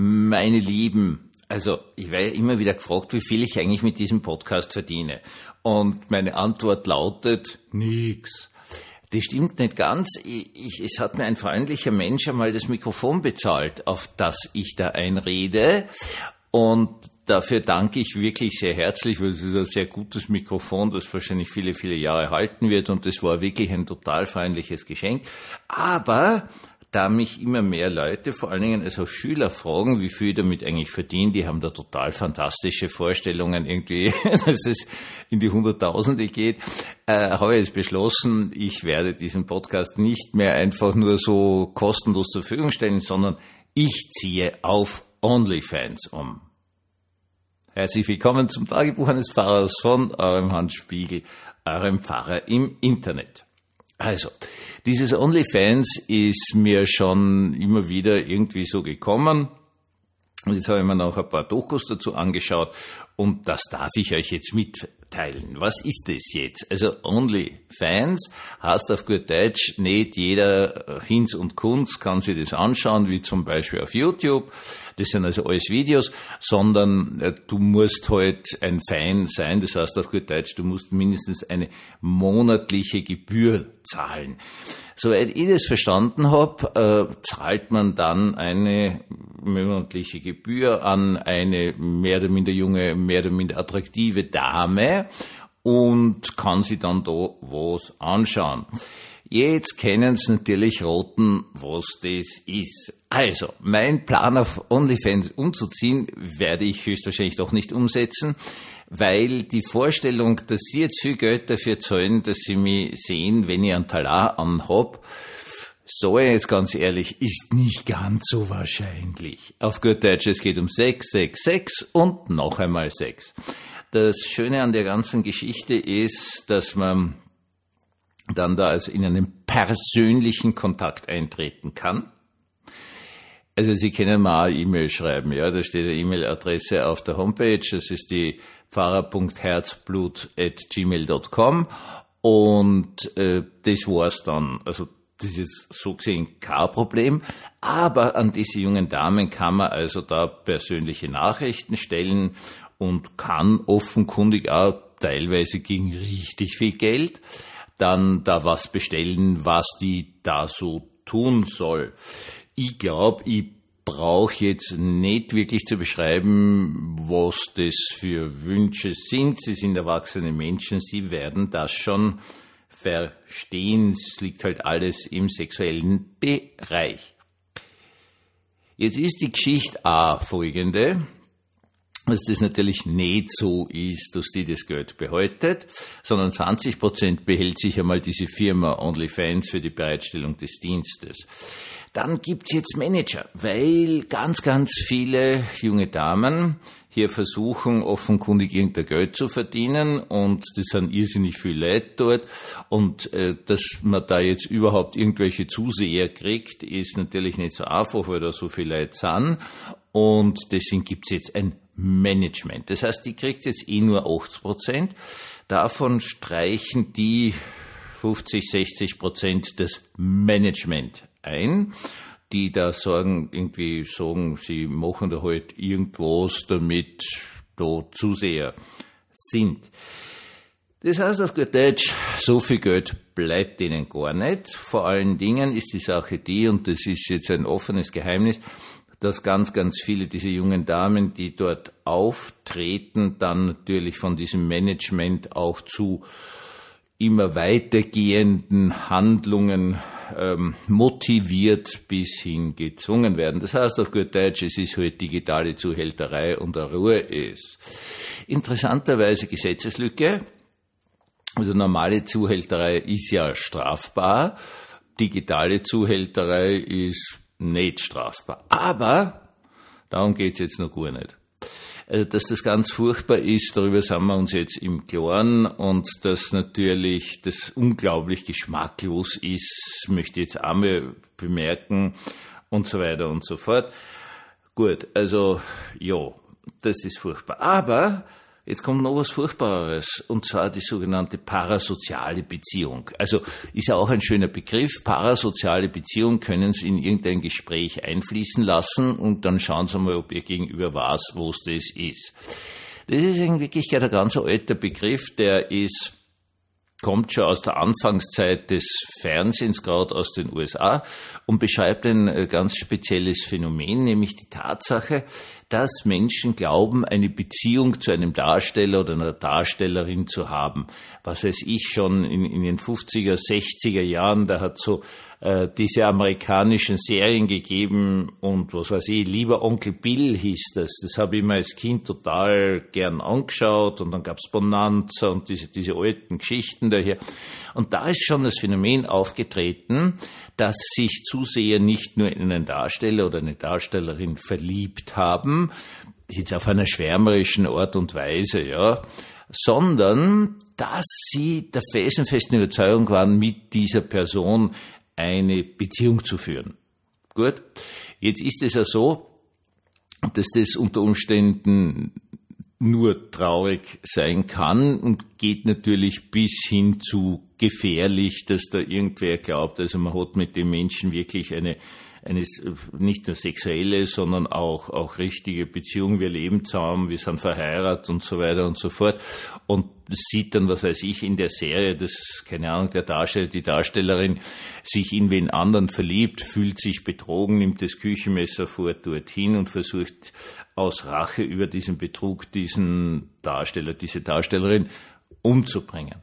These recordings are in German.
Meine Lieben, also ich werde immer wieder gefragt, wie viel ich eigentlich mit diesem Podcast verdiene. Und meine Antwort lautet nix. Das stimmt nicht ganz. Ich, ich, es hat mir ein freundlicher Mensch einmal das Mikrofon bezahlt, auf das ich da einrede. Und dafür danke ich wirklich sehr herzlich, weil es ist ein sehr gutes Mikrofon, das wahrscheinlich viele, viele Jahre halten wird. Und das war wirklich ein total freundliches Geschenk. Aber da mich immer mehr Leute, vor allen Dingen also Schüler fragen, wie viel ich damit eigentlich verdiene, die haben da total fantastische Vorstellungen irgendwie, dass es in die Hunderttausende geht, äh, habe ich jetzt beschlossen, ich werde diesen Podcast nicht mehr einfach nur so kostenlos zur Verfügung stellen, sondern ich ziehe auf OnlyFans um. Herzlich willkommen zum Tagebuch eines Pfarrers von eurem Hans Spiegel, eurem Pfarrer im Internet. Also, dieses OnlyFans ist mir schon immer wieder irgendwie so gekommen. Und jetzt habe ich mir noch ein paar Dokus dazu angeschaut und das darf ich euch jetzt mitteilen. Was ist das jetzt? Also OnlyFans heißt auf gut Deutsch, nicht jeder Hinz und Kunz kann sich das anschauen, wie zum Beispiel auf YouTube. Das sind also alles Videos, sondern äh, du musst halt ein Fan sein. Das heißt auf gut Deutsch, du musst mindestens eine monatliche Gebühr zahlen. Soweit ich das verstanden habe, äh, zahlt man dann eine monatliche Gebühr an eine mehr oder minder junge, mehr oder minder attraktive Dame und kann sie dann da was anschauen. Jetzt kennen Sie natürlich Roten, was das ist. Also, mein Plan auf OnlyFans umzuziehen, werde ich höchstwahrscheinlich doch nicht umsetzen, weil die Vorstellung, dass Sie jetzt viel Geld dafür zahlen, dass Sie mich sehen, wenn ich einen Talar anhab, so jetzt ganz ehrlich, ist nicht ganz so wahrscheinlich. Auf gut Deutsch, es geht um Sex, Sex, Sex und noch einmal Sex. Das Schöne an der ganzen Geschichte ist, dass man dann da also in einen persönlichen Kontakt eintreten kann. Also Sie können mal E-Mail schreiben, ja, da steht eine E-Mail-Adresse auf der Homepage, das ist die pfarrer.herzblut.gmail.com und äh, das war's dann. Also das ist so gesehen kein Problem, aber an diese jungen Damen kann man also da persönliche Nachrichten stellen und kann offenkundig auch teilweise gegen richtig viel Geld dann da was bestellen, was die da so tun soll. Ich glaube, ich brauche jetzt nicht wirklich zu beschreiben, was das für Wünsche sind. Sie sind erwachsene Menschen, sie werden das schon verstehen. Es liegt halt alles im sexuellen Bereich. Jetzt ist die Geschichte A folgende dass das natürlich nicht so ist, dass die das Geld behaltet, sondern 20 Prozent behält sich einmal diese Firma OnlyFans für die Bereitstellung des Dienstes. Dann gibt's jetzt Manager, weil ganz, ganz viele junge Damen hier versuchen, offenkundig irgendein Geld zu verdienen und das sind irrsinnig viele Leute dort und äh, dass man da jetzt überhaupt irgendwelche Zuseher kriegt, ist natürlich nicht so einfach, weil da so viele Leute sind und deswegen gibt's jetzt ein Management. Das heißt, die kriegt jetzt eh nur 80 Prozent. Davon streichen die 50, 60 Prozent das Management ein, die da sagen, irgendwie sagen, sie machen da halt irgendwas, damit da Zuseher sind. Das heißt auf gut Deutsch, so viel Geld bleibt denen gar nicht. Vor allen Dingen ist die Sache die, und das ist jetzt ein offenes Geheimnis, dass ganz, ganz viele dieser jungen Damen, die dort auftreten, dann natürlich von diesem Management auch zu immer weitergehenden Handlungen ähm, motiviert bis hin gezwungen werden. Das heißt auf gut Deutsch, es ist halt digitale Zuhälterei und eine Ruhe ist. Interessanterweise Gesetzeslücke. Also normale Zuhälterei ist ja strafbar. Digitale Zuhälterei ist nicht strafbar. Aber darum geht's jetzt noch gar nicht. Also, dass das ganz furchtbar ist, darüber sind wir uns jetzt im Klaren und dass natürlich das unglaublich geschmacklos ist, möchte ich jetzt einmal bemerken und so weiter und so fort. Gut, also ja, das ist furchtbar. Aber Jetzt kommt noch was Furchtbares, und zwar die sogenannte parasoziale Beziehung. Also ist ja auch ein schöner Begriff. Parasoziale Beziehung können Sie in irgendein Gespräch einfließen lassen und dann schauen Sie mal, ob Ihr Gegenüber weiß, wo es das ist. Das ist in Wirklichkeit ein ganz alter Begriff, der ist kommt schon aus der Anfangszeit des Fernsehens, gerade aus den USA, und beschreibt ein äh, ganz spezielles Phänomen, nämlich die Tatsache, dass Menschen glauben, eine Beziehung zu einem Darsteller oder einer Darstellerin zu haben. Was weiß ich schon in, in den 50er, 60er Jahren, da hat so äh, diese amerikanischen Serien gegeben und was weiß ich, lieber Onkel Bill hieß das. Das habe ich mir als Kind total gern angeschaut und dann gab's Bonanza und diese, diese alten Geschichten daher. Und da ist schon das Phänomen aufgetreten, dass sich Zuseher nicht nur in einen Darsteller oder eine Darstellerin verliebt haben, jetzt auf einer schwärmerischen Art und Weise, ja, sondern dass sie der felsenfesten Überzeugung waren, mit dieser Person eine Beziehung zu führen. Gut, jetzt ist es ja so, dass das unter Umständen nur traurig sein kann und geht natürlich bis hin zu gefährlich, dass da irgendwer glaubt, also man hat mit dem Menschen wirklich eine eine nicht nur sexuelle, sondern auch, auch richtige Beziehung. Wir leben zusammen, wir sind verheiratet und so weiter und so fort. Und sieht dann, was weiß ich, in der Serie, dass, keine Ahnung, der Darsteller, die Darstellerin sich in wen anderen verliebt, fühlt sich betrogen, nimmt das Küchenmesser vor dorthin und versucht aus Rache über diesen Betrug diesen Darsteller, diese Darstellerin umzubringen.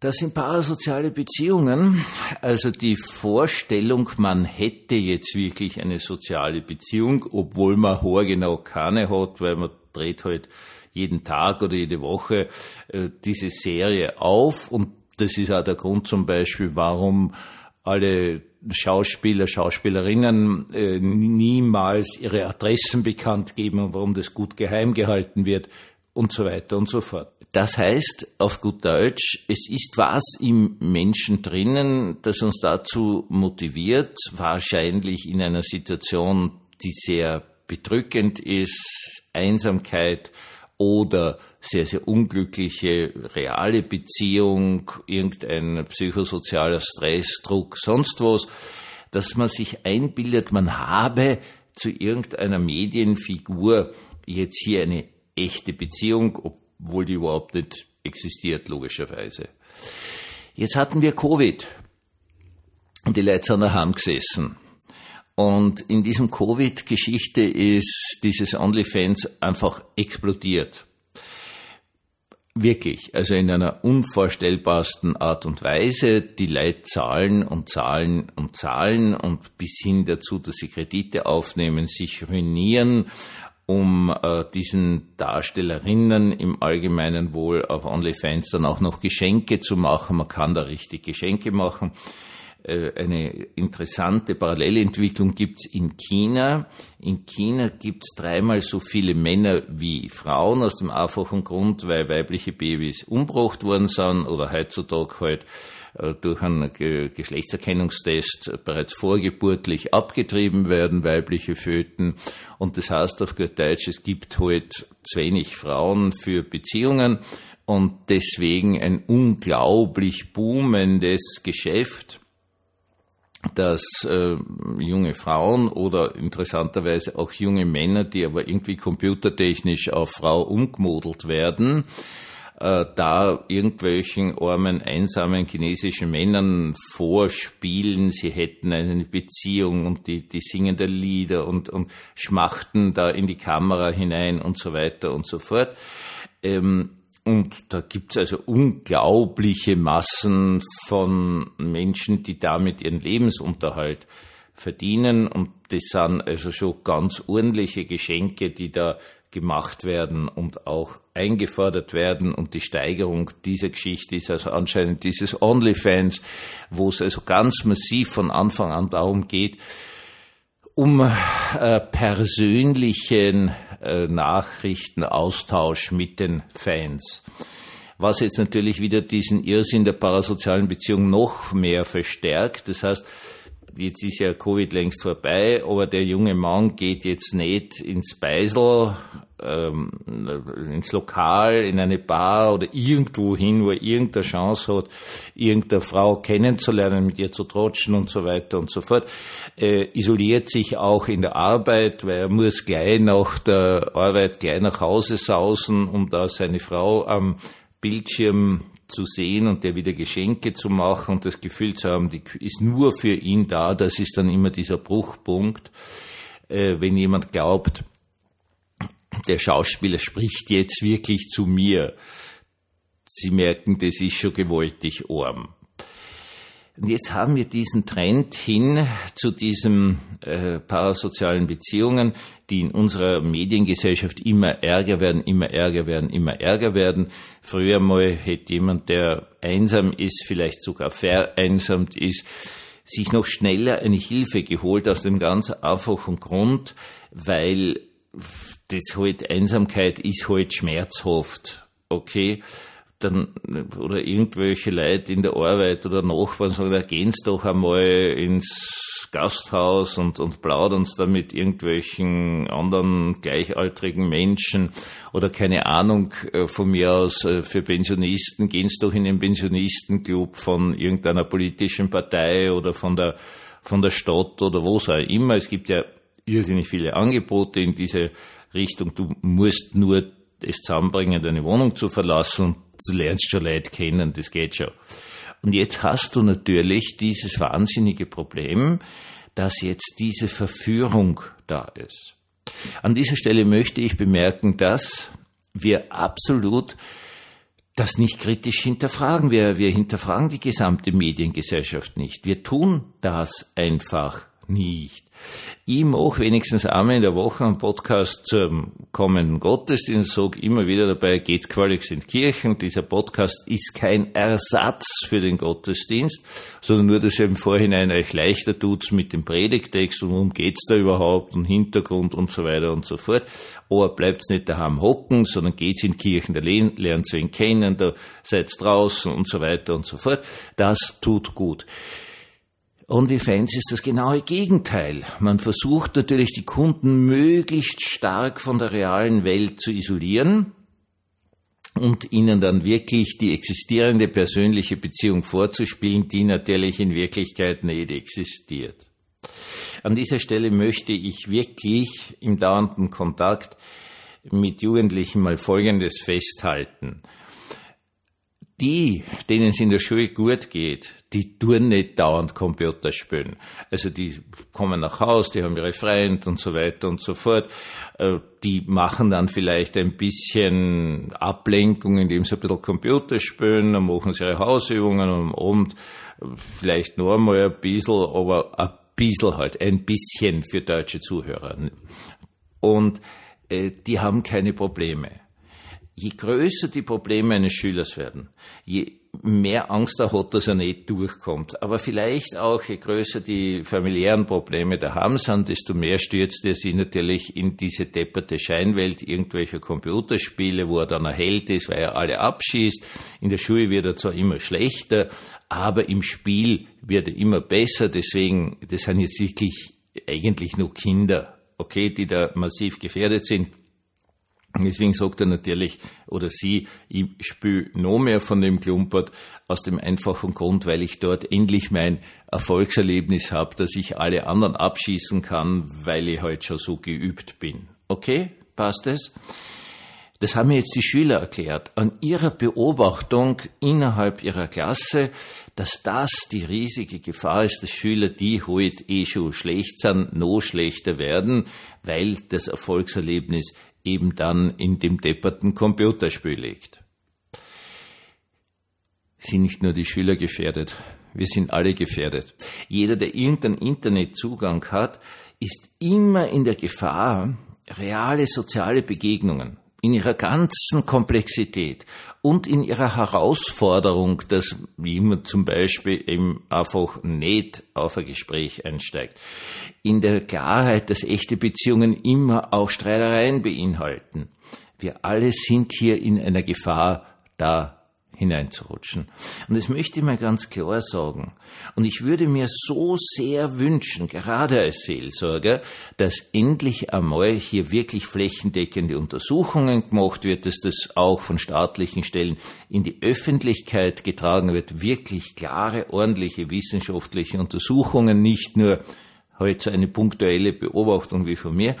Das sind parasoziale Beziehungen, also die Vorstellung, man hätte jetzt wirklich eine soziale Beziehung, obwohl man haargenau keine hat, weil man dreht halt jeden Tag oder jede Woche äh, diese Serie auf und das ist auch der Grund zum Beispiel, warum alle Schauspieler, Schauspielerinnen äh, niemals ihre Adressen bekannt geben und warum das gut geheim gehalten wird und so weiter und so fort. Das heißt, auf gut Deutsch, es ist was im Menschen drinnen, das uns dazu motiviert, wahrscheinlich in einer Situation, die sehr bedrückend ist, Einsamkeit oder sehr, sehr unglückliche reale Beziehung, irgendein psychosozialer Stress, Druck, sonst was, dass man sich einbildet, man habe zu irgendeiner Medienfigur jetzt hier eine echte Beziehung, obwohl die überhaupt nicht existiert, logischerweise. Jetzt hatten wir Covid und die Leute sind daheim gesessen. Und in diesem Covid-Geschichte ist dieses OnlyFans einfach explodiert. Wirklich, also in einer unvorstellbarsten Art und Weise. Die Leute zahlen und zahlen und zahlen und bis hin dazu, dass sie Kredite aufnehmen, sich ruinieren um äh, diesen Darstellerinnen im Allgemeinen wohl auf OnlyFans dann auch noch Geschenke zu machen. Man kann da richtig Geschenke machen. Äh, eine interessante Parallelentwicklung gibt's in China. In China gibt's dreimal so viele Männer wie Frauen aus dem einfachen Grund, weil weibliche Babys umgebracht worden sind oder heutzutage halt äh, durch einen Geschlechtserkennungstest bereits vorgeburtlich abgetrieben werden, weibliche Föten. Und das heißt auf gut Deutsch, es gibt halt zu wenig Frauen für Beziehungen und deswegen ein unglaublich boomendes Geschäft dass äh, junge Frauen oder interessanterweise auch junge Männer, die aber irgendwie computertechnisch auf Frau umgemodelt werden, äh, da irgendwelchen armen, einsamen chinesischen Männern vorspielen, sie hätten eine Beziehung und die, die singen da Lieder und, und schmachten da in die Kamera hinein und so weiter und so fort. Ähm, und da gibt's also unglaubliche Massen von Menschen, die damit ihren Lebensunterhalt verdienen. Und das sind also schon ganz ordentliche Geschenke, die da gemacht werden und auch eingefordert werden. Und die Steigerung dieser Geschichte ist also anscheinend dieses OnlyFans, wo es also ganz massiv von Anfang an darum geht, um äh, persönlichen äh, Nachrichtenaustausch mit den Fans. Was jetzt natürlich wieder diesen Irrsinn der parasozialen Beziehung noch mehr verstärkt. Das heißt, jetzt ist ja Covid längst vorbei, aber der junge Mann geht jetzt nicht ins Beisel, ähm, ins Lokal, in eine Bar oder irgendwo hin, wo er irgendeine Chance hat, irgendeine Frau kennenzulernen, mit ihr zu trotschen und so weiter und so fort, äh, isoliert sich auch in der Arbeit, weil er muss gleich nach der Arbeit gleich nach Hause sausen, um da seine Frau am Bildschirm zu sehen und der wieder Geschenke zu machen und das Gefühl zu haben, die ist nur für ihn da, das ist dann immer dieser Bruchpunkt, äh, wenn jemand glaubt, der Schauspieler spricht jetzt wirklich zu mir. Sie merken, das ist schon gewaltig arm. Und jetzt haben wir diesen Trend hin zu diesen äh, parasozialen Beziehungen, die in unserer Mediengesellschaft immer ärger werden, immer ärger werden, immer ärger werden. Früher mal hätte jemand, der einsam ist, vielleicht sogar vereinsamt ist, sich noch schneller eine Hilfe geholt aus dem ganz einfachen Grund, weil das halt Einsamkeit ist halt schmerzhaft. Okay, dann, oder irgendwelche Leute in der Arbeit oder Nachbarn sagen, da gehen Sie doch einmal ins Gasthaus und, und plaudern da mit irgendwelchen anderen gleichaltrigen Menschen oder keine Ahnung äh, von mir aus äh, für Pensionisten, gehen Sie doch in den Pensionistenclub von irgendeiner politischen Partei oder von der, von der Stadt oder wo auch immer. Es gibt ja irrsinnig viele Angebote in diese Richtung. Du musst nur es zusammenbringen, deine Wohnung zu verlassen du lernst schon Leute kennen, das geht schon. Und jetzt hast du natürlich dieses wahnsinnige Problem, dass jetzt diese Verführung da ist. An dieser Stelle möchte ich bemerken, dass wir absolut das nicht kritisch hinterfragen. Wir, wir hinterfragen die gesamte Mediengesellschaft nicht. Wir tun das einfach nicht. Ich mache wenigstens einmal in der Woche einen Podcast zum kommenden Gottesdienst, sage immer wieder dabei, geht's gefälligst in Kirchen. Dieser Podcast ist kein Ersatz für den Gottesdienst, sondern nur, dass er im Vorhinein euch leichter tut mit dem Predigtext und worum geht's da überhaupt und Hintergrund und so weiter und so fort. Aber bleibt's nicht daheim hocken, sondern geht's in Kirchen, da lernt ihr ihn kennen, da seid draußen und so weiter und so fort. Das tut gut. OnlyFans ist das genaue Gegenteil. Man versucht natürlich die Kunden möglichst stark von der realen Welt zu isolieren und ihnen dann wirklich die existierende persönliche Beziehung vorzuspielen, die natürlich in Wirklichkeit nicht existiert. An dieser Stelle möchte ich wirklich im dauernden Kontakt mit Jugendlichen mal Folgendes festhalten die, denen es in der Schule gut geht, die tun nicht dauernd Computer spielen. Also die kommen nach Haus, die haben ihre Freunde und so weiter und so fort. Äh, die machen dann vielleicht ein bisschen Ablenkung, indem sie ein bisschen Computer spielen, dann machen sie ihre Hausübungen am Abend vielleicht nur einmal ein bisschen, aber ein bisschen halt, ein bisschen für deutsche Zuhörer. Und äh, die haben keine Probleme je größer die Probleme eines Schülers werden, je mehr Angst er hat, dass er nicht durchkommt, aber vielleicht auch je größer die familiären Probleme daheim sind, desto mehr stürzt er sich natürlich in diese depperte Scheinwelt irgendwelcher Computerspiele, wo er dann ein Held ist, weil er alle abschießt. In der Schule wird er zwar immer schlechter, aber im Spiel wird er immer besser. Deswegen, das sind jetzt wirklich eigentlich nur Kinder, okay, die da massiv gefährdet sind. Deswegen sagt er natürlich, oder sie, ich spüre noch mehr von dem Klumpert aus dem einfachen Grund, weil ich dort endlich mein Erfolgserlebnis habe, dass ich alle anderen abschießen kann, weil ich halt schon so geübt bin. Okay, passt es? Das haben mir jetzt die Schüler erklärt. An ihrer Beobachtung innerhalb ihrer Klasse, dass das die riesige Gefahr ist, dass Schüler, die heute eh schon schlecht sind, noch schlechter werden, weil das Erfolgserlebnis eben dann in dem depperten Computerspiel liegt. Sind nicht nur die Schüler gefährdet, wir sind alle gefährdet. Jeder, der irgendeinen Internetzugang hat, ist immer in der Gefahr, reale soziale Begegnungen in ihrer ganzen Komplexität und in ihrer Herausforderung, dass wie man zum Beispiel eben einfach nicht auf ein Gespräch einsteigt. In der Klarheit, dass echte Beziehungen immer auch Streitereien beinhalten. Wir alle sind hier in einer Gefahr, da hineinzurutschen. Und das möchte ich mal ganz klar sagen. Und ich würde mir so sehr wünschen, gerade als Seelsorger, dass endlich einmal hier wirklich flächendeckende Untersuchungen gemacht wird, dass das auch von staatlichen Stellen in die Öffentlichkeit getragen wird, wirklich klare, ordentliche wissenschaftliche Untersuchungen, nicht nur halt so eine punktuelle Beobachtung wie von mir.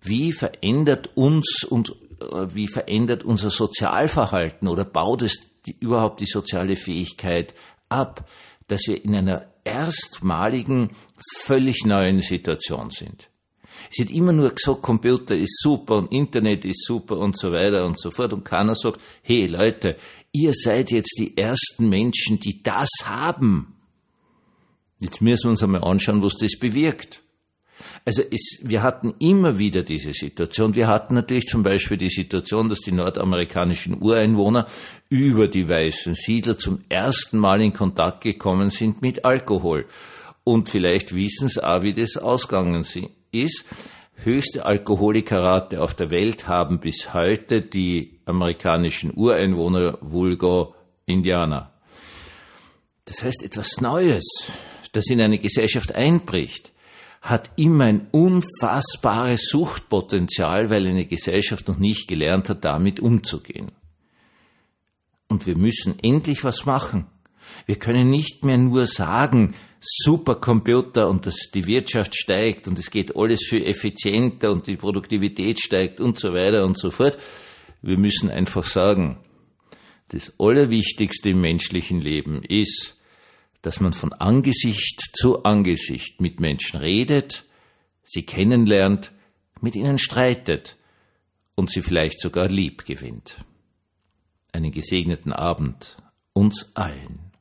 Wie verändert uns und äh, wie verändert unser Sozialverhalten oder baut es die, überhaupt die soziale Fähigkeit ab, dass wir in einer erstmaligen, völlig neuen Situation sind. Es wird immer nur gesagt, Computer ist super und Internet ist super und so weiter und so fort. Und keiner sagt, hey Leute, ihr seid jetzt die ersten Menschen, die das haben. Jetzt müssen wir uns einmal anschauen, was das bewirkt. Also es, wir hatten immer wieder diese Situation. Wir hatten natürlich zum Beispiel die Situation, dass die nordamerikanischen Ureinwohner über die weißen Siedler zum ersten Mal in Kontakt gekommen sind mit Alkohol. Und vielleicht wissen sie auch, wie das ausgegangen ist. Höchste Alkoholikerrate auf der Welt haben bis heute die amerikanischen Ureinwohner, vulgo Indianer. Das heißt etwas Neues, das in eine Gesellschaft einbricht hat immer ein unfassbares Suchtpotenzial, weil eine Gesellschaft noch nicht gelernt hat, damit umzugehen. Und wir müssen endlich was machen. Wir können nicht mehr nur sagen, Supercomputer und dass die Wirtschaft steigt und es geht alles viel effizienter und die Produktivität steigt und so weiter und so fort. Wir müssen einfach sagen, das Allerwichtigste im menschlichen Leben ist, dass man von Angesicht zu Angesicht mit Menschen redet, sie kennenlernt, mit ihnen streitet und sie vielleicht sogar lieb gewinnt. Einen gesegneten Abend uns allen.